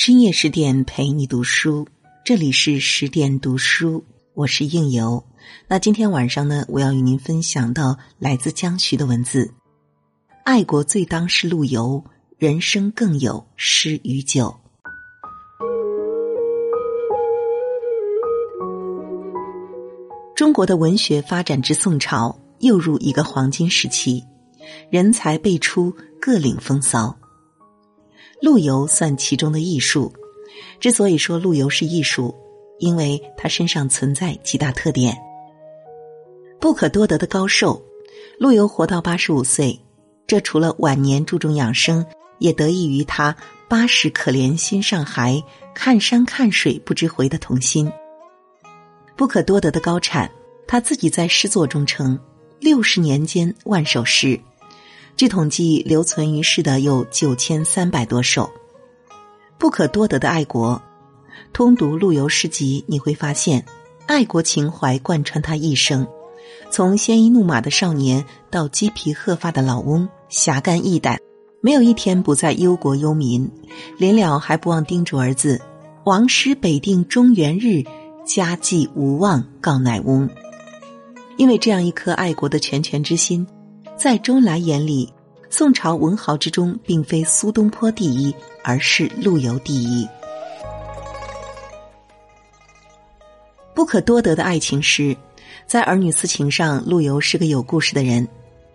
深夜十点陪你读书，这里是十点读书，我是应由。那今天晚上呢，我要与您分享到来自江徐的文字：爱国最当是陆游，人生更有诗与酒。中国的文学发展至宋朝，又入一个黄金时期，人才辈出，各领风骚。陆游算其中的艺术。之所以说陆游是艺术，因为他身上存在几大特点。不可多得的高寿，陆游活到八十五岁，这除了晚年注重养生，也得益于他“八十可怜心上孩，看山看水不知回”的童心。不可多得的高产，他自己在诗作中称：“六十年间万首诗。”据统计，留存于世的有九千三百多首。不可多得的爱国，通读陆游诗集，你会发现，爱国情怀贯穿他一生。从鲜衣怒马的少年到鸡皮鹤发的老翁，侠肝义胆，没有一天不在忧国忧民。临了还不忘叮嘱儿子：“王师北定中原日，家祭无忘告乃翁。”因为这样一颗爱国的拳拳之心。在周恩来眼里，宋朝文豪之中，并非苏东坡第一，而是陆游第一。不可多得的爱情诗，在儿女私情上，陆游是个有故事的人。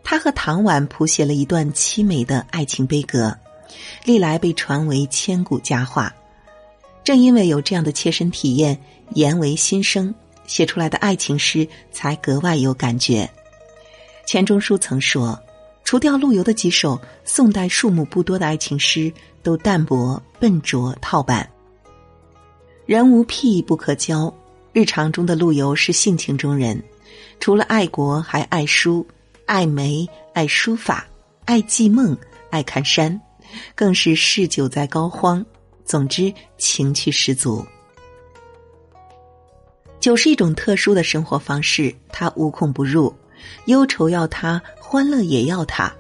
他和唐婉谱写了一段凄美的爱情悲歌，历来被传为千古佳话。正因为有这样的切身体验，言为心声，写出来的爱情诗才格外有感觉。钱钟书曾说：“除掉陆游的几首宋代数目不多的爱情诗，都淡薄笨拙套板。人无癖不可交。日常中的陆游是性情中人，除了爱国，还爱书、爱梅、爱书法、爱寄梦、爱看山，更是嗜酒在膏肓。总之，情趣十足。酒是一种特殊的生活方式，它无孔不入。”忧愁要他，欢乐也要他；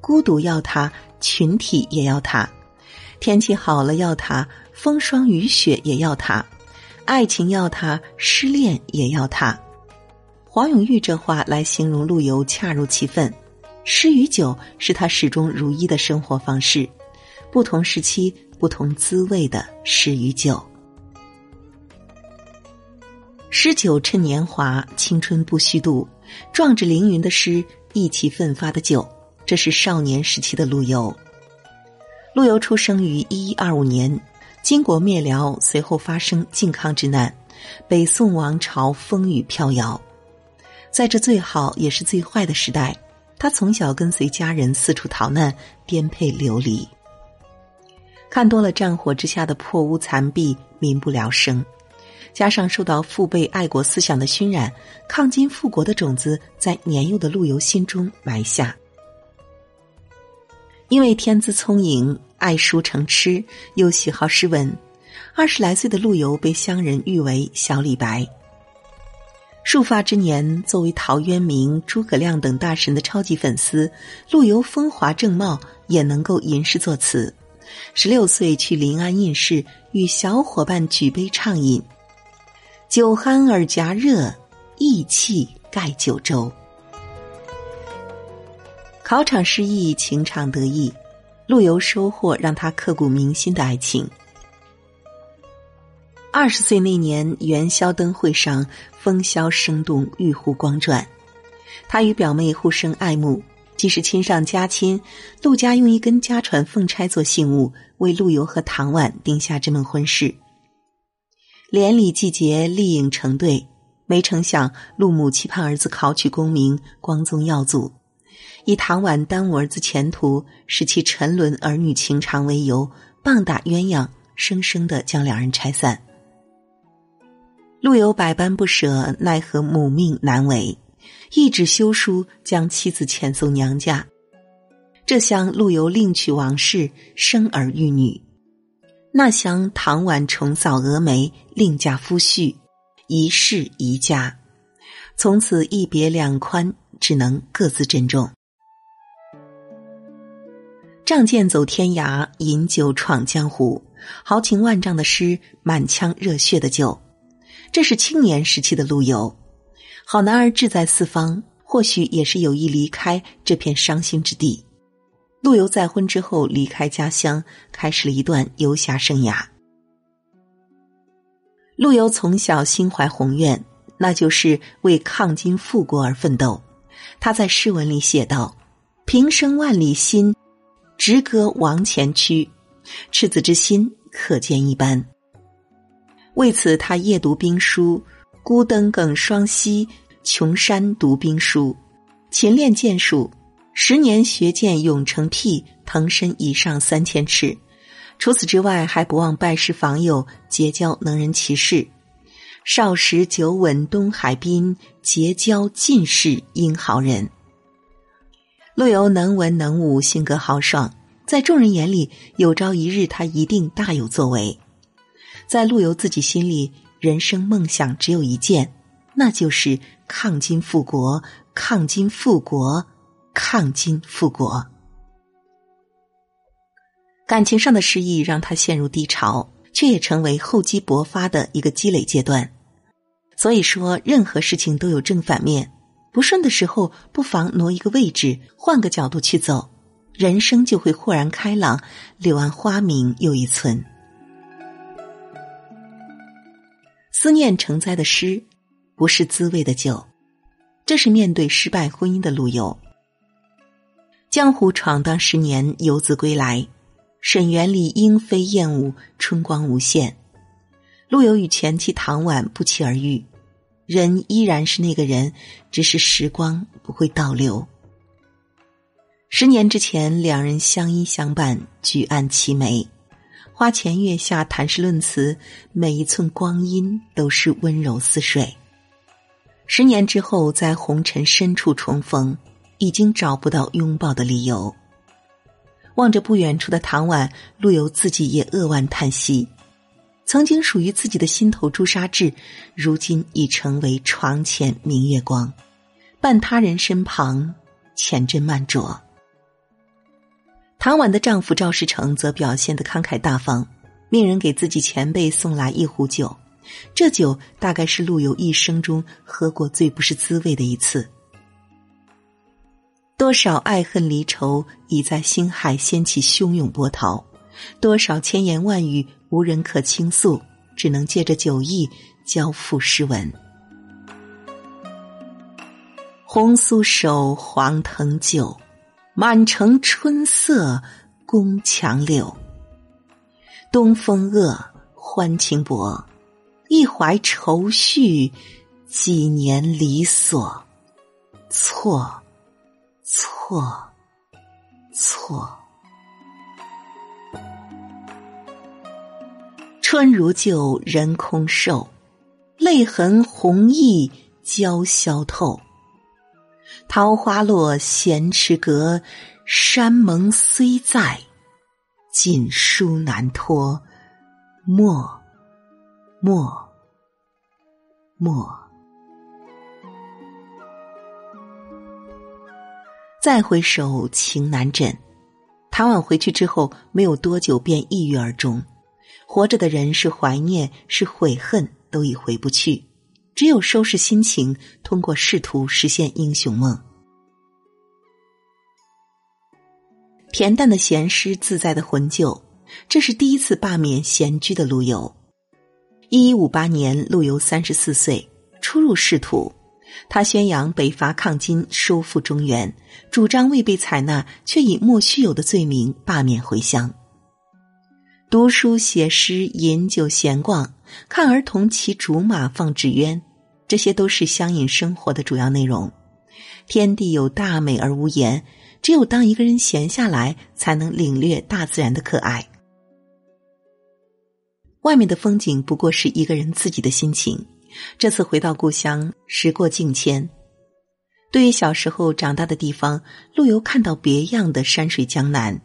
孤独要他，群体也要他；天气好了要他，风霜雨雪也要他；爱情要他，失恋也要他。黄永玉这话来形容陆游恰如其分。诗与酒是他始终如一的生活方式，不同时期不同滋味的诗与酒。诗酒趁年华，青春不虚度。壮志凌云的诗，意气奋发的酒，这是少年时期的陆游。陆游出生于一一二五年，金国灭辽，随后发生靖康之难，北宋王朝风雨飘摇。在这最好也是最坏的时代，他从小跟随家人四处逃难，颠沛流离，看多了战火之下的破屋残壁，民不聊生。加上受到父辈爱国思想的熏染，抗金复国的种子在年幼的陆游心中埋下。因为天资聪颖、爱书成痴，又喜好诗文，二十来岁的陆游被乡人誉为“小李白”。束发之年，作为陶渊明、诸葛亮等大神的超级粉丝，陆游风华正茂，也能够吟诗作词。十六岁去临安应试，与小伙伴举杯畅饮。酒酣耳夹热，意气盖九州。考场失意，情场得意，陆游收获让他刻骨铭心的爱情。二十岁那年元宵灯会上，风萧声动，玉壶光转。他与表妹互生爱慕，既是亲上加亲，陆家用一根家传凤钗做信物，为陆游和唐婉定下这门婚事。连理季节，丽影成对，没成想陆母期盼儿子考取功名，光宗耀祖，以唐婉耽误儿子前途，使其沉沦儿女情长为由，棒打鸳鸯，生生的将两人拆散。陆游百般不舍，奈何母命难违，一纸休书将妻子遣送娘家。这厢陆游另娶王氏，生儿育女。那厢唐婉重扫蛾眉，另嫁夫婿，一世一家，从此一别两宽，只能各自珍重。仗剑走天涯，饮酒闯江湖。豪情万丈的诗，满腔热血的酒。这是青年时期的陆游，好男儿志在四方，或许也是有意离开这片伤心之地。陆游再婚之后，离开家乡，开始了一段游侠生涯。陆游从小心怀宏愿，那就是为抗金复国而奋斗。他在诗文里写道：“平生万里心，直歌王前驱。”赤子之心可见一斑。为此，他夜读兵书，孤灯耿双栖，穷山读兵书，勤练剑术。十年学剑永成癖，腾身已上三千尺。除此之外，还不忘拜师访友，结交能人奇士。少时久闻东海滨，结交尽是英豪人。陆游能文能武，性格豪爽，在众人眼里，有朝一日他一定大有作为。在陆游自己心里，人生梦想只有一件，那就是抗金复国，抗金复国。抗金复国，感情上的失意让他陷入低潮，却也成为厚积薄发的一个积累阶段。所以说，任何事情都有正反面，不顺的时候，不妨挪一个位置，换个角度去走，人生就会豁然开朗。柳暗花明又一村，思念成灾的诗，不是滋味的酒，这是面对失败婚姻的陆游。江湖闯荡十年，游子归来，沈园里莺飞燕舞，春光无限。陆游与前妻唐婉不期而遇，人依然是那个人，只是时光不会倒流。十年之前，两人相依相伴，举案齐眉，花前月下谈诗论词，每一寸光阴都是温柔似水。十年之后，在红尘深处重逢。已经找不到拥抱的理由。望着不远处的唐婉，陆游自己也扼腕叹息。曾经属于自己的心头朱砂痣，如今已成为床前明月光，伴他人身旁，浅斟慢酌。唐婉的丈夫赵世成则表现得慷慨大方，命人给自己前辈送来一壶酒，这酒大概是陆游一生中喝过最不是滋味的一次。多少爱恨离愁已在心海掀起汹涌波涛，多少千言万语无人可倾诉，只能借着酒意交付诗文。红酥手，黄藤酒，满城春色宫墙柳。东风恶，欢情薄，一怀愁绪，几年离索，错。错，错。春如旧，人空瘦，泪痕红浥鲛绡透。桃花落，闲池阁，山盟虽在，锦书难托。莫，莫，莫。再回首，情难枕。唐婉回去之后，没有多久便抑郁而终。活着的人是怀念，是悔恨，都已回不去。只有收拾心情，通过仕途实现英雄梦。恬淡的闲诗，自在的魂酒，这是第一次罢免闲居的陆游。一一五八年，陆游三十四岁，初入仕途。他宣扬北伐抗金，收复中原，主张未被采纳，却以莫须有的罪名罢免回乡。读书写诗，饮酒闲逛，看儿童骑竹马，放纸鸢，这些都是乡隐生活的主要内容。天地有大美而无言，只有当一个人闲下来，才能领略大自然的可爱。外面的风景不过是一个人自己的心情。这次回到故乡，时过境迁。对于小时候长大的地方，陆游看到别样的山水江南，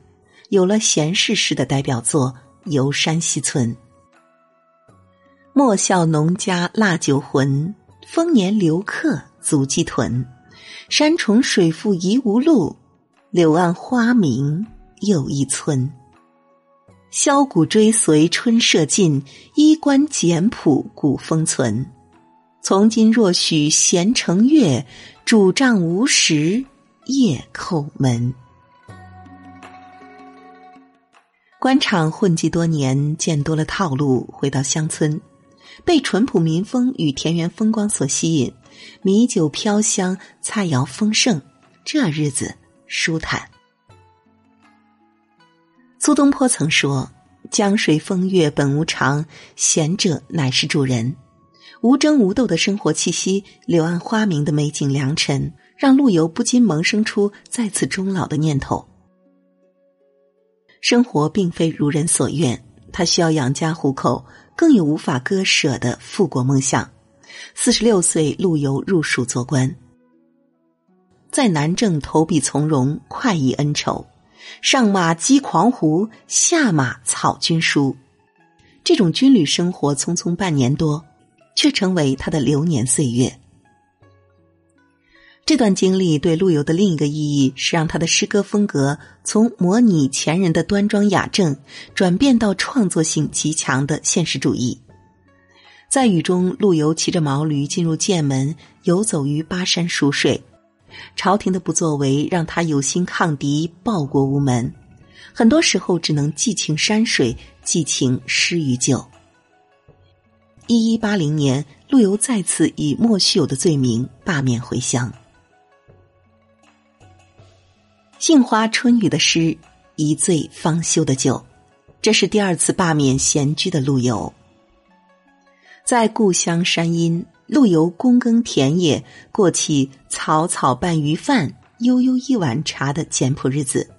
有了闲适式的代表作《游山西村》。莫笑农家腊酒浑，丰年留客足鸡豚。山重水复疑无路，柳暗花明又一村。箫鼓追随春社近，衣冠简朴古风存。从今若许闲乘月，拄杖无时夜叩门。官场混迹多年，见多了套路，回到乡村，被淳朴民风与田园风光所吸引，米酒飘香，菜肴丰盛，这日子舒坦。苏东坡曾说：“江水风月本无常，闲者乃是主人。”无争无斗的生活气息，柳暗花明的美景良辰，让陆游不禁萌生出再次终老的念头。生活并非如人所愿，他需要养家糊口，更有无法割舍的复国梦想。四十六岁，陆游入蜀做官，在南郑投笔从戎，快意恩仇，上马击狂胡，下马草军书。这种军旅生活匆匆半年多，却成为他的流年岁月。这段经历对陆游的另一个意义是，让他的诗歌风格从模拟前人的端庄雅正，转变到创作性极强的现实主义。在雨中，陆游骑着毛驴进入剑门，游走于巴山蜀水。朝廷的不作为让他有心抗敌，报国无门。很多时候，只能寄情山水，寄情诗与酒。一一八零年，陆游再次以莫须有的罪名罢免回乡。杏花春雨的诗，一醉方休的酒，这是第二次罢免闲居的陆游。在故乡山阴，陆游躬耕田野，过起草草拌鱼饭、悠悠一碗茶的简朴日子。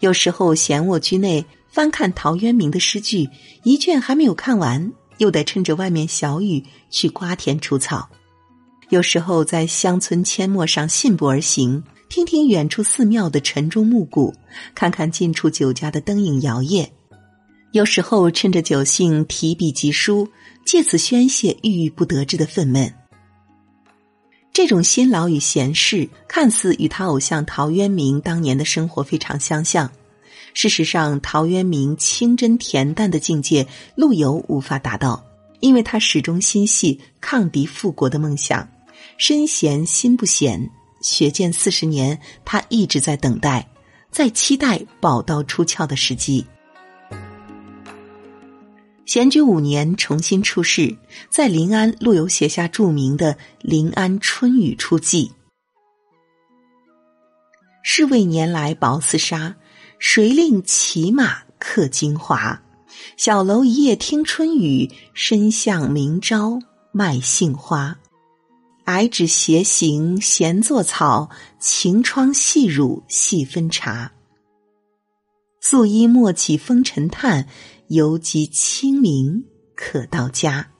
有时候闲卧居内，翻看陶渊明的诗句，一卷还没有看完，又得趁着外面小雨去瓜田除草。有时候在乡村阡陌上信步而行。听听远处寺庙的晨钟暮鼓，看看近处酒家的灯影摇曳。有时候趁着酒兴提笔疾书，借此宣泄郁郁不得志的愤懑。这种辛劳与闲适，看似与他偶像陶渊明当年的生活非常相像。事实上，陶渊明清真恬淡的境界，陆游无法达到，因为他始终心系抗敌复国的梦想，身闲心不闲。学剑四十年，他一直在等待，在期待宝刀出鞘的时机。闲居五年，重新出世，在临安，陆游写下著名的《临安春雨初霁》：“是为年来薄似纱，谁令骑马客京华？小楼一夜听春雨，深巷明朝卖杏花。”矮纸斜行闲作草，晴窗细乳细分茶。素衣莫起风尘叹，犹及清明可到家。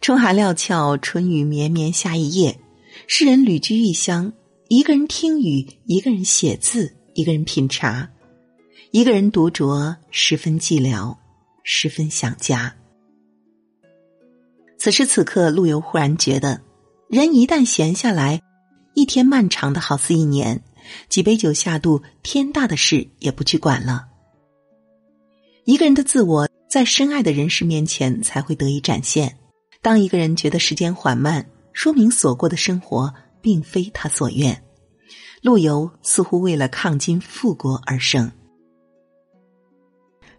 春寒料峭，春雨绵绵下一夜。诗人旅居异乡，一个人听雨，一个人写字，一个人品茶，一个人独酌，十分寂寥，十分想家。此时此刻，陆游忽然觉得，人一旦闲下来，一天漫长的好似一年。几杯酒下肚，天大的事也不去管了。一个人的自我，在深爱的人士面前才会得以展现。当一个人觉得时间缓慢，说明所过的生活并非他所愿。陆游似乎为了抗金复国而生，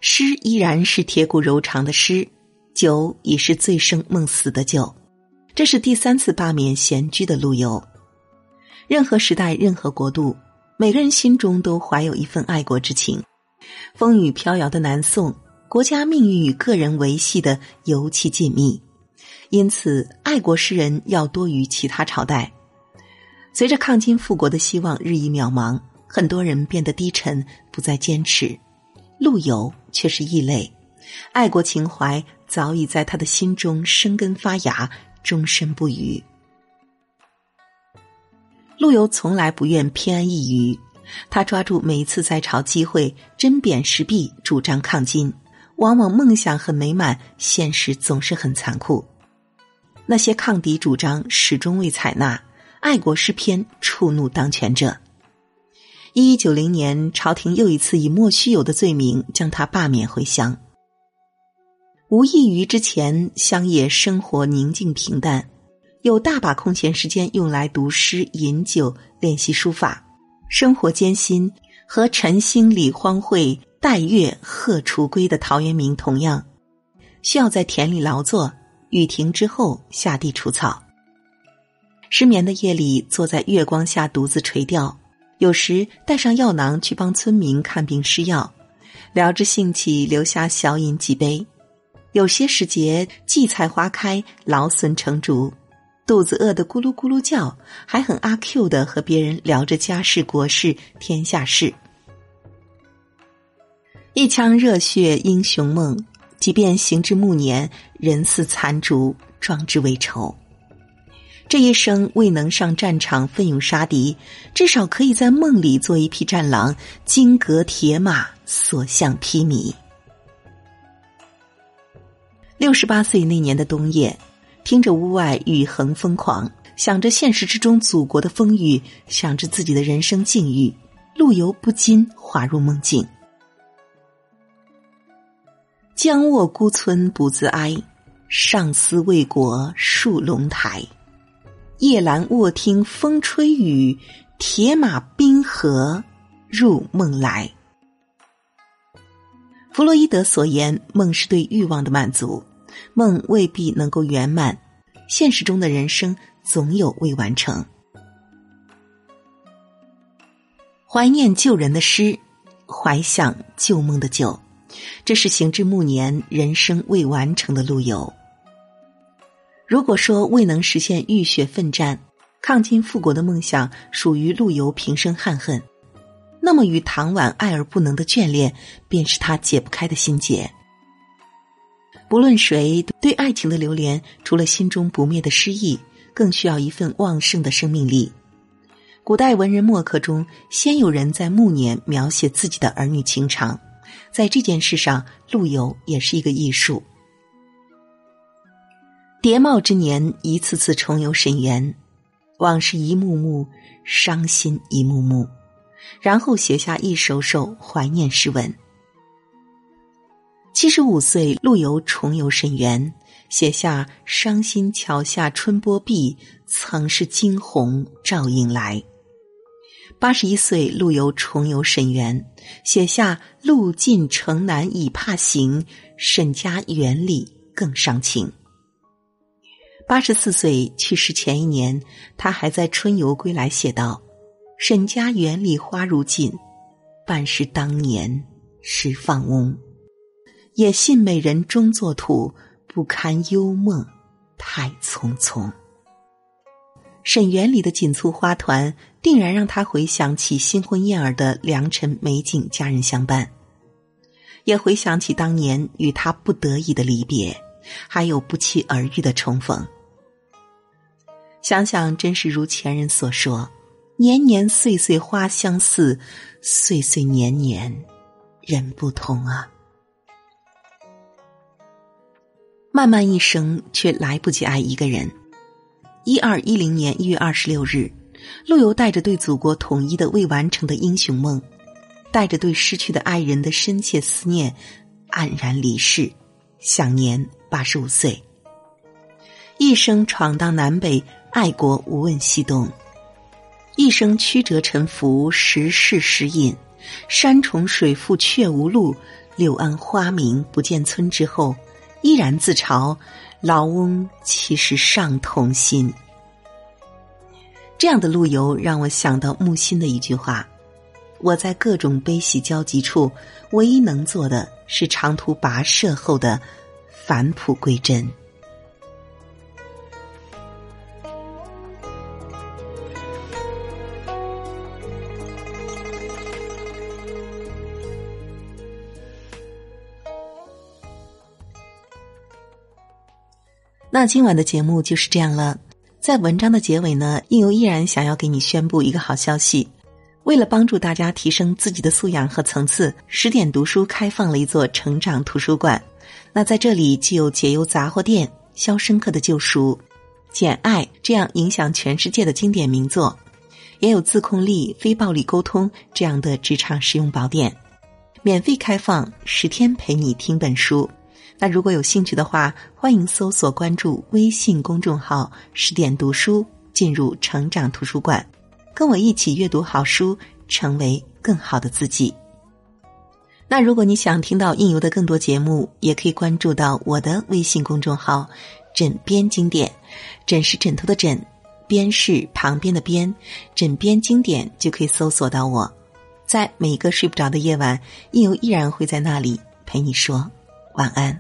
诗依然是铁骨柔肠的诗。酒已是醉生梦死的酒，这是第三次罢免闲居的陆游。任何时代，任何国度，每个人心中都怀有一份爱国之情。风雨飘摇的南宋，国家命运与个人维系的尤其紧密，因此爱国诗人要多于其他朝代。随着抗金复国的希望日益渺茫，很多人变得低沉，不再坚持。陆游却是异类，爱国情怀。早已在他的心中生根发芽，终身不渝。陆游从来不愿偏安一隅，他抓住每一次在朝机会，针砭时弊，主张抗金。往往梦想很美满，现实总是很残酷。那些抗敌主张始终未采纳，爱国诗篇触怒当权者。一一九零年，朝廷又一次以莫须有的罪名将他罢免回乡。无异于之前乡野生活宁静平淡，有大把空闲时间用来读诗、饮酒、练习书法。生活艰辛，和晨兴理荒秽、待月荷锄归的陶渊明同样，需要在田里劳作，雨停之后下地除草。失眠的夜里，坐在月光下独自垂钓，有时带上药囊去帮村民看病施药，聊着兴起留下小饮几杯。有些时节，荠菜花开，劳损成竹，肚子饿得咕噜咕噜叫，还很阿 Q 的和别人聊着家事国事天下事。一腔热血英雄梦，即便行至暮年，人似残烛，壮志未酬。这一生未能上战场奋勇杀敌，至少可以在梦里做一匹战狼，金戈铁马，所向披靡。六十八岁那年的冬夜，听着屋外雨横风狂，想着现实之中祖国的风雨，想着自己的人生境遇，陆游不禁滑入梦境。将卧孤村不自哀，上思为国戍龙台。夜阑卧听风吹雨，铁马冰河入梦来。弗洛伊德所言，梦是对欲望的满足。梦未必能够圆满，现实中的人生总有未完成。怀念旧人的诗，怀想旧梦的酒，这是行至暮年、人生未完成的陆游。如果说未能实现浴血奋战、抗金复国的梦想属于陆游平生憾恨，那么与唐婉爱而不能的眷恋，便是他解不开的心结。不论谁对爱情的流连，除了心中不灭的诗意，更需要一份旺盛的生命力。古代文人墨客中，先有人在暮年描写自己的儿女情长，在这件事上，陆游也是一个艺术。蝶帽之年，一次次重游沈园，往事一幕幕，伤心一幕幕，然后写下一首首怀念诗文。七十五岁，陆游重游沈园，写下“伤心桥下春波碧，曾是惊鸿照影来”。八十一岁，陆游重游沈园，写下“路尽城南已怕行，沈家园里更伤情”。八十四岁去世前一年，他还在春游归来写道：“沈家园里花如锦，半是当年时放翁。”也信美人终作土，不堪幽梦太匆匆。沈园里的锦簇花团，定然让他回想起新婚燕尔的良辰美景，家人相伴，也回想起当年与他不得已的离别，还有不期而遇的重逢。想想，真是如前人所说：“年年岁岁花相似，岁岁年年人不同啊。”漫漫一生，却来不及爱一个人。一二一零年一月二十六日，陆游带着对祖国统一的未完成的英雄梦，带着对失去的爱人的深切思念，黯然离世，享年八十五岁。一生闯荡南北，爱国无问西东；一生曲折沉浮，时事时隐。山重水复却无路，柳暗花明不见村之后。依然自嘲，老翁其实尚童心。这样的陆游让我想到木心的一句话：“我在各种悲喜交集处，唯一能做的是长途跋涉后的返璞归真。”那今晚的节目就是这样了。在文章的结尾呢，应由依然想要给你宣布一个好消息：为了帮助大家提升自己的素养和层次，十点读书开放了一座成长图书馆。那在这里，既有解忧杂货店、肖申克的救赎、简爱这样影响全世界的经典名作，也有自控力、非暴力沟通这样的职场实用宝典，免费开放十天陪你听本书。那如果有兴趣的话，欢迎搜索关注微信公众号“十点读书”，进入成长图书馆，跟我一起阅读好书，成为更好的自己。那如果你想听到应由的更多节目，也可以关注到我的微信公众号“枕边经典”，枕是枕头的枕，边是旁边的边，枕边经典就可以搜索到我。在每一个睡不着的夜晚，应由依然会在那里陪你说晚安。